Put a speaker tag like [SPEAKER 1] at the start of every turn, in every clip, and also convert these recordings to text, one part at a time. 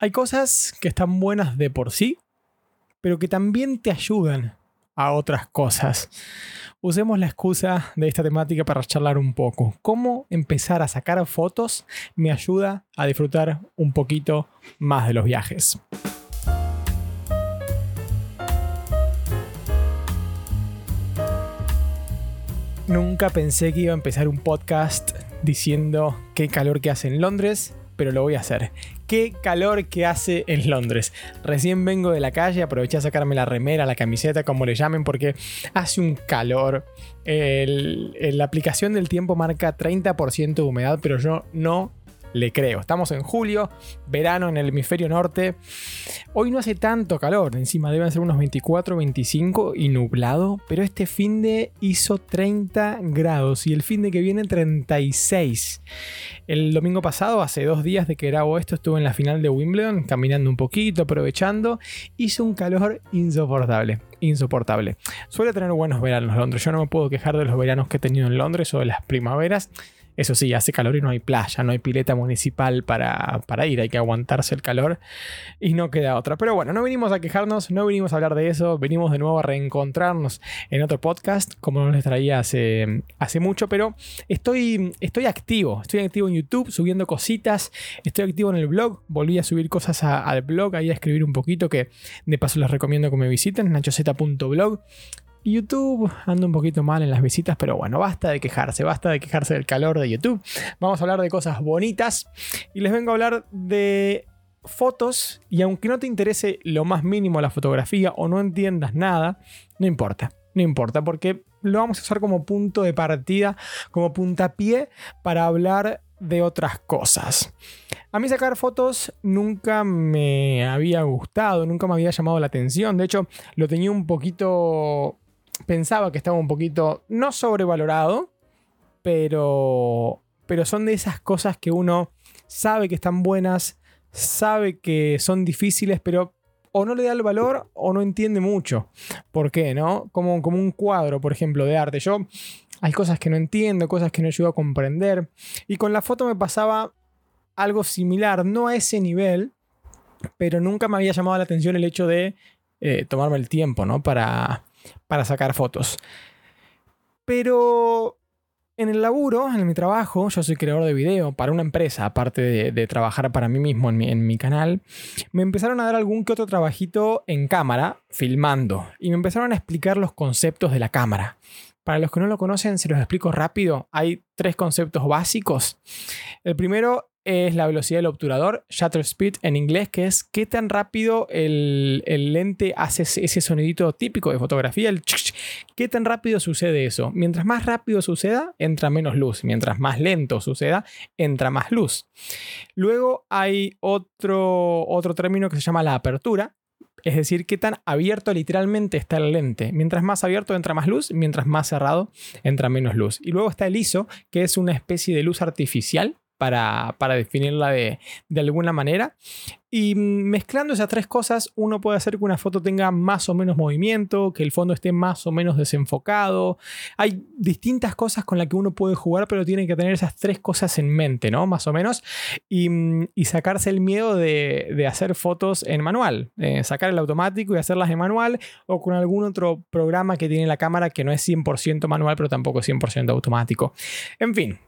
[SPEAKER 1] Hay cosas que están buenas de por sí, pero que también te ayudan a otras cosas. Usemos la excusa de esta temática para charlar un poco. ¿Cómo empezar a sacar fotos me ayuda a disfrutar un poquito más de los viajes? Nunca pensé que iba a empezar un podcast diciendo qué calor que hace en Londres, pero lo voy a hacer. Qué calor que hace en Londres. Recién vengo de la calle, aproveché a sacarme la remera, la camiseta, como le llamen, porque hace un calor. la aplicación del tiempo marca 30% de humedad, pero yo no le creo. Estamos en julio, verano en el hemisferio norte. Hoy no hace tanto calor, encima deben ser unos 24, 25 y nublado, pero este fin de hizo 30 grados y el fin de que viene 36. El domingo pasado, hace dos días de que grabo esto, estuve en la final de Wimbledon, caminando un poquito, aprovechando. Hizo un calor insoportable insoportable. Suele tener buenos veranos Londres. Yo no me puedo quejar de los veranos que he tenido en Londres o de las primaveras. Eso sí, hace calor y no hay playa, no hay pileta municipal para, ir, hay que aguantarse el calor y no queda otra. Pero bueno, no vinimos a quejarnos, no vinimos a hablar de eso, venimos de nuevo a reencontrarnos en otro podcast, como no les traía hace, hace mucho, pero estoy, estoy activo, estoy activo en YouTube subiendo cositas, estoy activo en el blog, volví a subir cosas al blog, ahí a escribir un poquito, que de paso les recomiendo que me visiten, nachoceta.blog. YouTube anda un poquito mal en las visitas, pero bueno, basta de quejarse, basta de quejarse del calor de YouTube. Vamos a hablar de cosas bonitas y les vengo a hablar de fotos y aunque no te interese lo más mínimo la fotografía o no entiendas nada, no importa, no importa porque lo vamos a usar como punto de partida, como puntapié para hablar de otras cosas. A mí sacar fotos nunca me había gustado, nunca me había llamado la atención. De hecho, lo tenía un poquito pensaba que estaba un poquito, no sobrevalorado, pero, pero son de esas cosas que uno sabe que están buenas, sabe que son difíciles, pero o no le da el valor o no entiende mucho. ¿Por qué? ¿No? Como, como un cuadro, por ejemplo, de arte. Yo hay cosas que no entiendo, cosas que no ayudo a comprender. Y con la foto me pasaba algo similar, no a ese nivel, pero nunca me había llamado la atención el hecho de eh, tomarme el tiempo, ¿no? Para, para sacar fotos. Pero en el laburo, en mi trabajo, yo soy creador de video para una empresa, aparte de, trabajar para mí mismo en mi, en mi, canal, me empezaron a dar algún que otro trabajito en cámara, filmando, y me empezaron a explicar los conceptos de la cámara. Para los que no lo conocen, se los explico rápido. Hay tres conceptos básicos. El primero es la velocidad del obturador, shutter speed en inglés, que es qué tan rápido el, lente hace ese sonidito típico de fotografía, el qué tan rápido sucede eso. Mientras más rápido suceda, entra menos luz. Mientras más lento suceda, entra más luz. Luego hay otro, otro término que se llama la apertura, es decir, qué tan abierto literalmente está el lente. Mientras más abierto entra más luz, mientras más cerrado entra menos luz. Y luego está el ISO, que es una especie de luz artificial para, definirla de, alguna manera. Y mezclando esas tres cosas, uno puede hacer que una foto tenga más o menos movimiento, que el fondo esté más o menos desenfocado. Hay distintas cosas con las que uno puede jugar, pero tiene que tener esas tres cosas en mente, ¿no? Más o menos. Y, sacarse el miedo de, hacer fotos en manual. Eh, sacar el automático y hacerlas en manual o con algún otro programa que tiene la cámara que no es 100% manual, pero tampoco es 100% automático. En fin,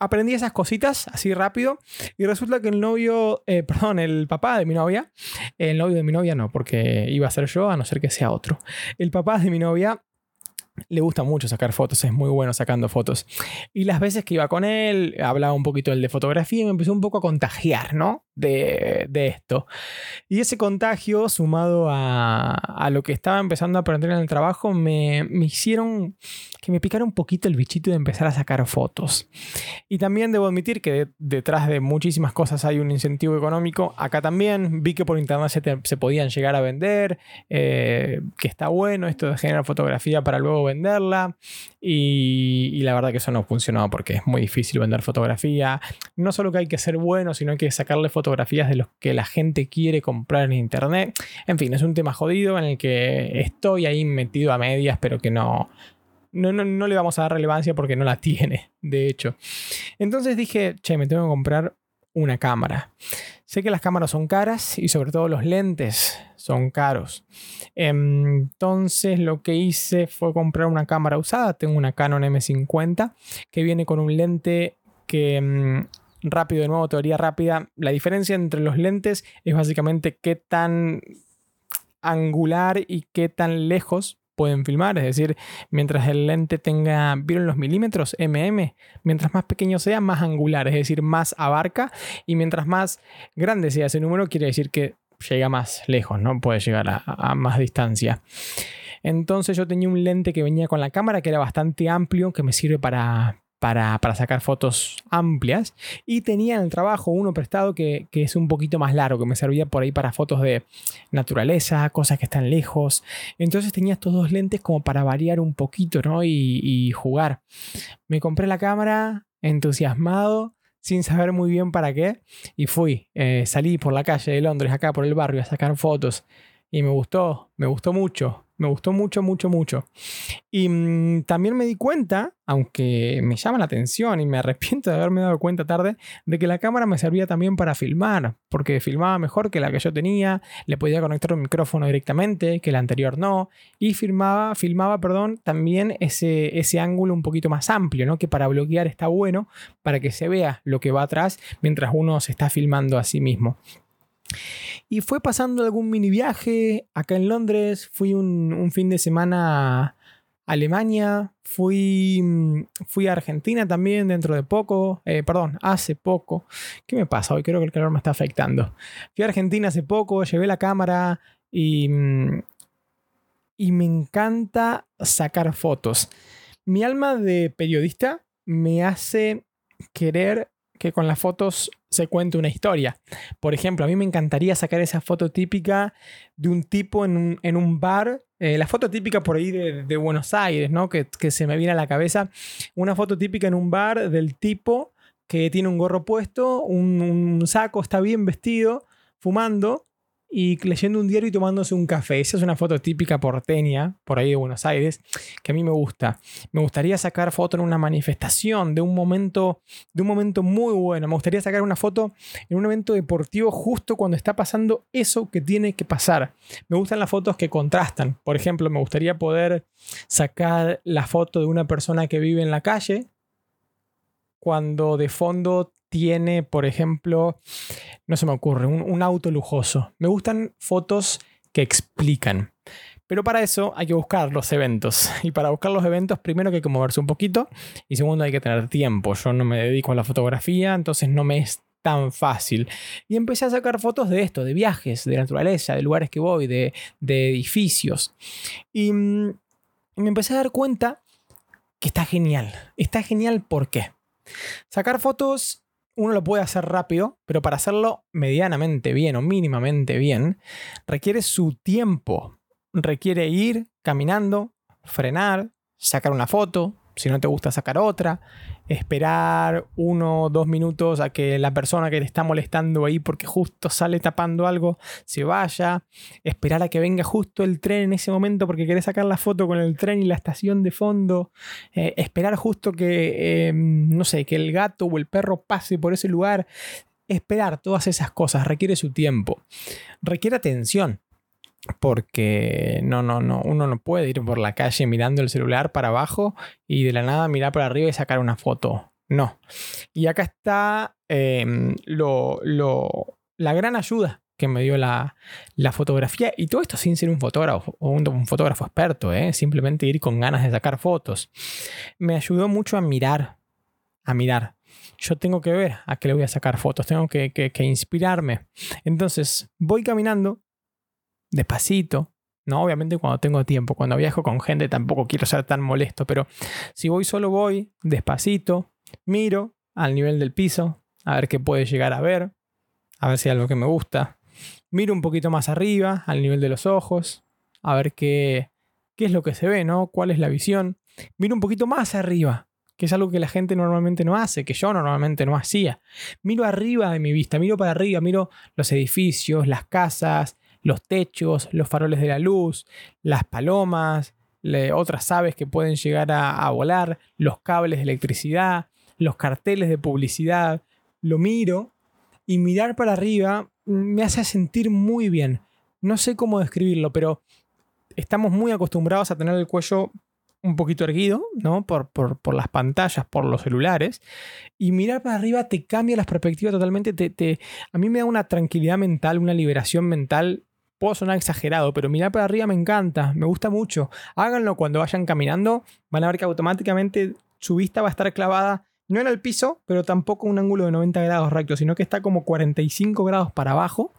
[SPEAKER 1] aprendí esas cositas así rápido y resulta que el novio, eh, perdón, el papá de mi novia, el novio de mi novia no, porque iba a ser yo a no ser que sea otro. El papá de mi novia le gusta mucho sacar fotos, es muy bueno sacando fotos. Y las veces que iba con él, hablaba un poquito él de fotografía y me empezó un poco a contagiar, ¿no? De, esto. Y ese contagio, sumado a, lo que estaba empezando a aprender en el trabajo, me, me hicieron que me picara un poquito el bichito de empezar a sacar fotos. Y también debo admitir que detrás de muchísimas cosas hay un incentivo económico. Acá también vi que por internet se, podían llegar a vender, eh, que está bueno esto de generar fotografía para luego venderla. Y, la verdad que eso no funcionó porque es muy difícil vender fotografía. No solo que hay que ser bueno, sino que hay que sacarle fotografías de los que la gente quiere comprar en internet. En fin, es un tema jodido en el que estoy ahí metido a medias, pero que no, no, no, no, le vamos a dar relevancia porque no la tiene, de hecho. Entonces dije, che, me tengo que comprar una cámara. Sé que las cámaras son caras y sobre todo los lentes son caros. Entonces lo que hice fue comprar una cámara usada. Tengo una Canon M50 que viene con un lente que mm, rápido, de nuevo, teoría rápida. La diferencia entre los lentes es básicamente qué tan angular y qué tan lejos pueden filmar. Es decir, mientras el lente tenga, ¿vieron los milímetros? MM. Mientras más pequeño sea, más angular, es decir, más abarca. Y mientras más grande sea ese número, quiere decir que llega más lejos, ¿no? Puede llegar a, más distancia. Entonces yo tenía un lente que venía con la cámara que era bastante amplio, que me sirve para, para, sacar fotos amplias. Y tenía en el trabajo uno prestado que, es un poquito más largo, que me servía por ahí para fotos de naturaleza, cosas que están lejos. Entonces tenía estos dos lentes como para variar un poquito, ¿no? Y, jugar. Me compré la cámara, entusiasmado sin saber muy bien para qué. Y fui, eh, salí por la calle de Londres, acá por el barrio, a sacar fotos. Y me gustó, me gustó mucho. Me gustó mucho, mucho, mucho. Y mm, también me di cuenta, aunque me llama la atención y me arrepiento de haberme dado cuenta tarde, de que la cámara me servía también para filmar, porque filmaba mejor que la que yo tenía, le podía conectar un micrófono directamente, que la anterior no, y filmaba, filmaba perdón, también ese, ese ángulo un poquito más amplio, ¿no? que para bloquear está bueno, para que se vea lo que va atrás mientras uno se está filmando a sí mismo. Y fue pasando algún mini viaje acá en Londres. Fui un, fin de semana a Alemania. Fui, mm, fui a Argentina también dentro de poco. Eh, perdón, hace poco. ¿Qué me pasa? Hoy creo que el calor me está afectando. Fui a Argentina hace poco, llevé la cámara y, mm, y me encanta sacar fotos. Mi alma de periodista me hace querer que con las fotos se cuente una historia. Por ejemplo, a mí me encantaría sacar esa foto típica de un tipo en un, bar, eh, la foto típica por ahí de, Buenos Aires, ¿no? Que, se me viene a la cabeza, una foto típica en un bar del tipo que tiene un gorro puesto, un saco, está bien vestido, fumando y leyendo un diario y tomándose un café. Esa es una foto típica porteña, por ahí de Buenos Aires, que a mí me gusta. Me gustaría sacar foto en una manifestación de un momento, de un momento muy bueno. Me gustaría sacar una foto en un evento deportivo justo cuando está pasando eso que tiene que pasar. Me gustan las fotos que contrastan. Por ejemplo, me gustaría poder sacar la foto de una persona que vive en la calle cuando de fondo tiene, por ejemplo, no se me ocurre, un, auto lujoso. Me gustan fotos que explican. Pero para eso hay que buscar los eventos. Y para buscar los eventos, primero que hay que moverse un poquito. Y segundo, hay que tener tiempo. Yo no me dedico a la fotografía, entonces no me es tan fácil. Y empecé a sacar fotos de esto, de viajes, de naturaleza, de lugares que voy, de, edificios. Y, mm, y me empecé a dar cuenta que está genial. Está genial ¿por qué? Sacar fotos uno lo puede hacer rápido, pero para hacerlo medianamente bien o mínimamente bien, requiere su tiempo. Requiere ir caminando, frenar, sacar una foto, si no te gusta sacar otra, esperar uno o dos minutos a que la persona que te está molestando ahí porque justo sale tapando algo se vaya, esperar a que venga justo el tren en ese momento porque querés sacar la foto con el tren y la estación de fondo, eh, esperar justo que, em, no sé, que el gato o el perro pase por ese lugar, esperar todas esas cosas requiere su tiempo, requiere atención porque no, no, no, uno no puede ir por la calle mirando el celular para abajo y de la nada mirar para arriba y sacar una foto. No. Y acá está em, lo, la gran ayuda que me dio la, fotografía. Y todo esto sin ser un fotógrafo o un, fotógrafo experto, ¿eh? simplemente ir con ganas de sacar fotos. Me ayudó mucho a mirar, a mirar. Yo tengo que ver a qué le voy a sacar fotos, tengo que, que inspirarme. Entonces voy caminando despacito. No, obviamente cuando tengo tiempo, cuando viajo con gente tampoco quiero ser tan molesto, pero si voy solo voy despacito, miro al nivel del piso, a ver qué puede llegar a ver, a ver si hay algo que me gusta. Miro un poquito más arriba, al nivel de los ojos, a ver qué, qué es lo que se ve, ¿no? ¿Cuál es la visión? Miro un poquito más arriba, que es algo que la gente normalmente no hace, que yo normalmente no hacía. Miro arriba de mi vista, miro para arriba, miro los edificios, las casas, los techos, los faroles de la luz, las palomas, otras aves que pueden llegar a, volar, los cables de electricidad, los carteles de publicidad. Lo miro y mirar para arriba me hace sentir muy bien. No sé cómo describirlo, pero estamos muy acostumbrados a tener el cuello un poquito erguido, ¿no? Por, por, las pantallas, por los celulares. Y mirar para arriba te cambia las perspectivas totalmente. Te, a mí me da una tranquilidad mental, una liberación mental. Puedo sonar exagerado, pero mirar para arriba me encanta, me gusta mucho. Háganlo cuando vayan caminando, van a ver que automáticamente su vista va a estar clavada no en el piso, pero tampoco un ángulo de 90 grados recto, sino que está como 45 grados para abajo.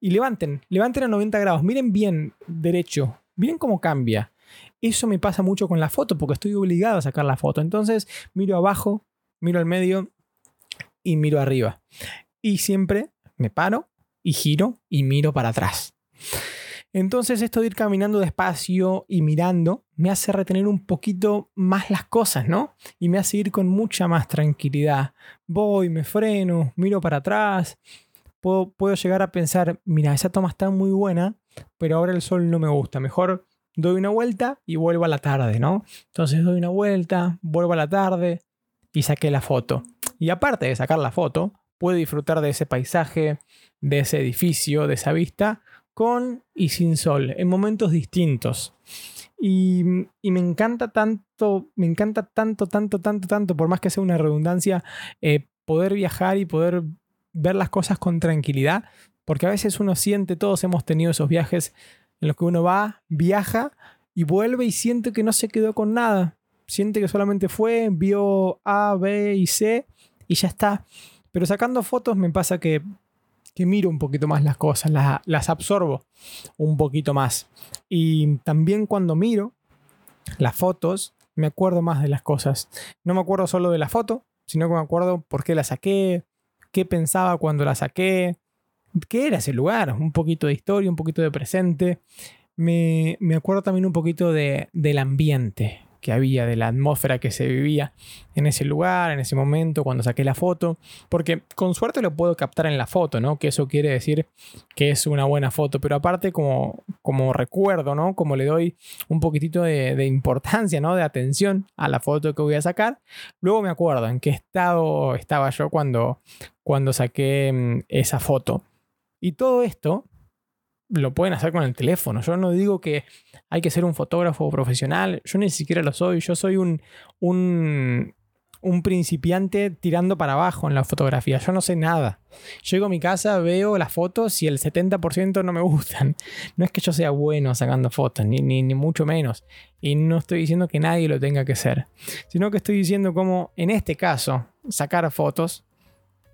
[SPEAKER 1] Y levanten, levanten a 90 grados, miren bien derecho, miren cómo cambia. Eso me pasa mucho con la foto porque estoy obligado a sacar la foto. Entonces miro abajo, miro al medio y miro arriba. Y siempre me paro y giro y miro para atrás. Entonces esto de ir caminando despacio y mirando me hace retener un poquito más las cosas, ¿no? Y me hace ir con mucha más tranquilidad. Voy, me freno, miro para atrás. Puedo, llegar a pensar, mira, esa toma está muy buena, pero ahora el sol no me gusta. Mejor doy una vuelta y vuelvo a la tarde, ¿no? Entonces doy una vuelta, vuelvo a la tarde y saqué la foto. Y aparte de sacar la foto, puedo disfrutar de ese paisaje, de ese edificio, de esa vista, con y sin sol, en momentos distintos. Y, me encanta tanto, me encanta tanto, tanto, tanto, tanto, por más que sea una redundancia, eh, poder viajar y poder ver las cosas con tranquilidad, porque a veces uno siente, todos hemos tenido esos viajes en los que uno va, viaja y vuelve y siente que no se quedó con nada. Siente que solamente fue, vio A, B y C y ya está. Pero sacando fotos me pasa que que miro un poquito más las cosas, las, absorbo un poquito más. Y también cuando miro las fotos, me acuerdo más de las cosas. No me acuerdo solo de la foto, sino que me acuerdo por qué la saqué, qué pensaba cuando la saqué, qué era ese lugar, un poquito de historia, un poquito de presente. Me, me acuerdo también un poquito de, del ambiente, que había, de la atmósfera que se vivía en ese lugar, en ese momento, cuando saqué la foto, porque con suerte lo puedo captar en la foto, ¿no? Que eso quiere decir que es una buena foto, pero aparte como, como recuerdo, ¿no? Como le doy un poquitito de, importancia, ¿no? De atención a la foto que voy a sacar, luego me acuerdo en qué estado estaba yo cuando, cuando saqué mm, esa foto. Y todo esto lo pueden hacer con el teléfono. Yo no digo que hay que ser un fotógrafo profesional, yo ni siquiera lo soy, yo soy un, un, un principiante tirando para abajo en la fotografía, yo no sé nada. Llego a mi casa, veo las fotos y el 70% no me gustan. No es que yo sea bueno sacando fotos, ni, ni, ni mucho menos. Y no estoy diciendo que nadie lo tenga que ser, sino que estoy diciendo cómo en este caso sacar fotos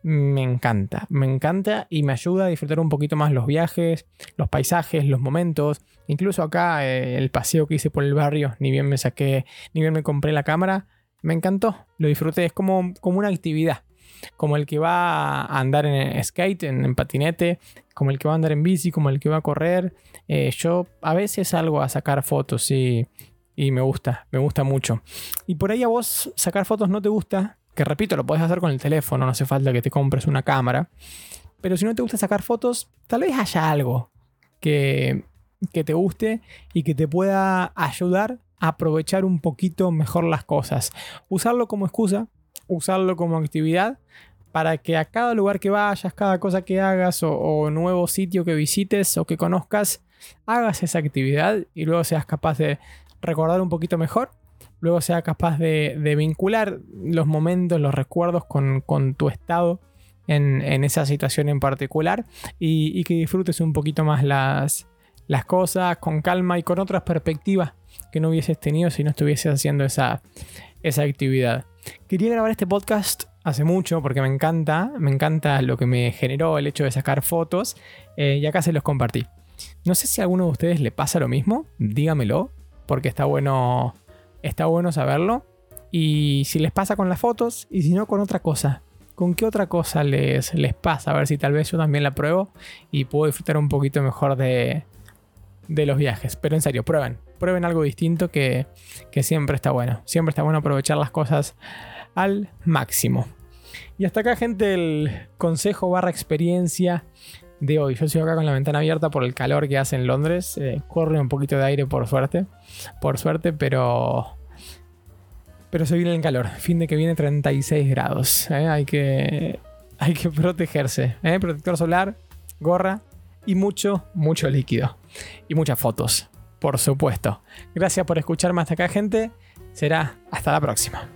[SPEAKER 1] me encanta, me encanta y me ayuda a disfrutar un poquito más los viajes, los paisajes, los momentos. Incluso acá eh, el paseo que hice por el barrio, ni bien me saqué, ni bien me compré la cámara, me encantó, lo disfruté, es como, como una actividad, como el que va a andar en skate, en, patinete, como el que va a andar en bici, como el que va a correr. Eh, yo a veces salgo a sacar fotos y, y me gusta, me gusta mucho. Y por ahí a vos sacar fotos no te gusta, que repito, lo puedes hacer con el teléfono, no hace falta que te compres una cámara. Pero si no te gusta sacar fotos, tal vez haya algo que, que te guste y que te pueda ayudar a aprovechar un poquito mejor las cosas. Usarlo como excusa, usarlo como actividad para que a cada lugar que vayas, cada cosa que hagas o, nuevo sitio que visites o que conozcas, hagas esa actividad y luego seas capaz de recordar un poquito mejor luego sea capaz de, vincular los momentos, los recuerdos con, tu estado en, esa situación en particular y, que disfrutes un poquito más las, cosas con calma y con otras perspectivas que no hubieses tenido si no estuvieses haciendo esa, esa actividad. Quería grabar este podcast hace mucho porque me encanta, me encanta lo que me generó el hecho de sacar fotos eh, y acá se los compartí. No sé si a alguno de ustedes le pasa lo mismo, dígamelo, porque está bueno está bueno saberlo. Y si les pasa con las fotos y si no con otra cosa. ¿Con qué otra cosa les, les pasa? A ver si tal vez yo también la pruebo y puedo disfrutar un poquito mejor de, de los viajes. Pero en serio, prueben. Prueben algo distinto que, que siempre está bueno. Siempre está bueno aprovechar las cosas al máximo. Y hasta acá, gente, el consejo barra experiencia de hoy. Yo sigo acá con la ventana abierta por el calor que hace en Londres. Eh, corre un poquito de aire por suerte. Por suerte, pero... Pero se viene el calor. Fin de que viene 36 grados. ¿eh? Hay que... hay que protegerse. ¿eh? Protector solar, gorra y mucho, mucho líquido. Y muchas fotos, por supuesto. Gracias por escucharme hasta acá, gente. Será hasta la próxima.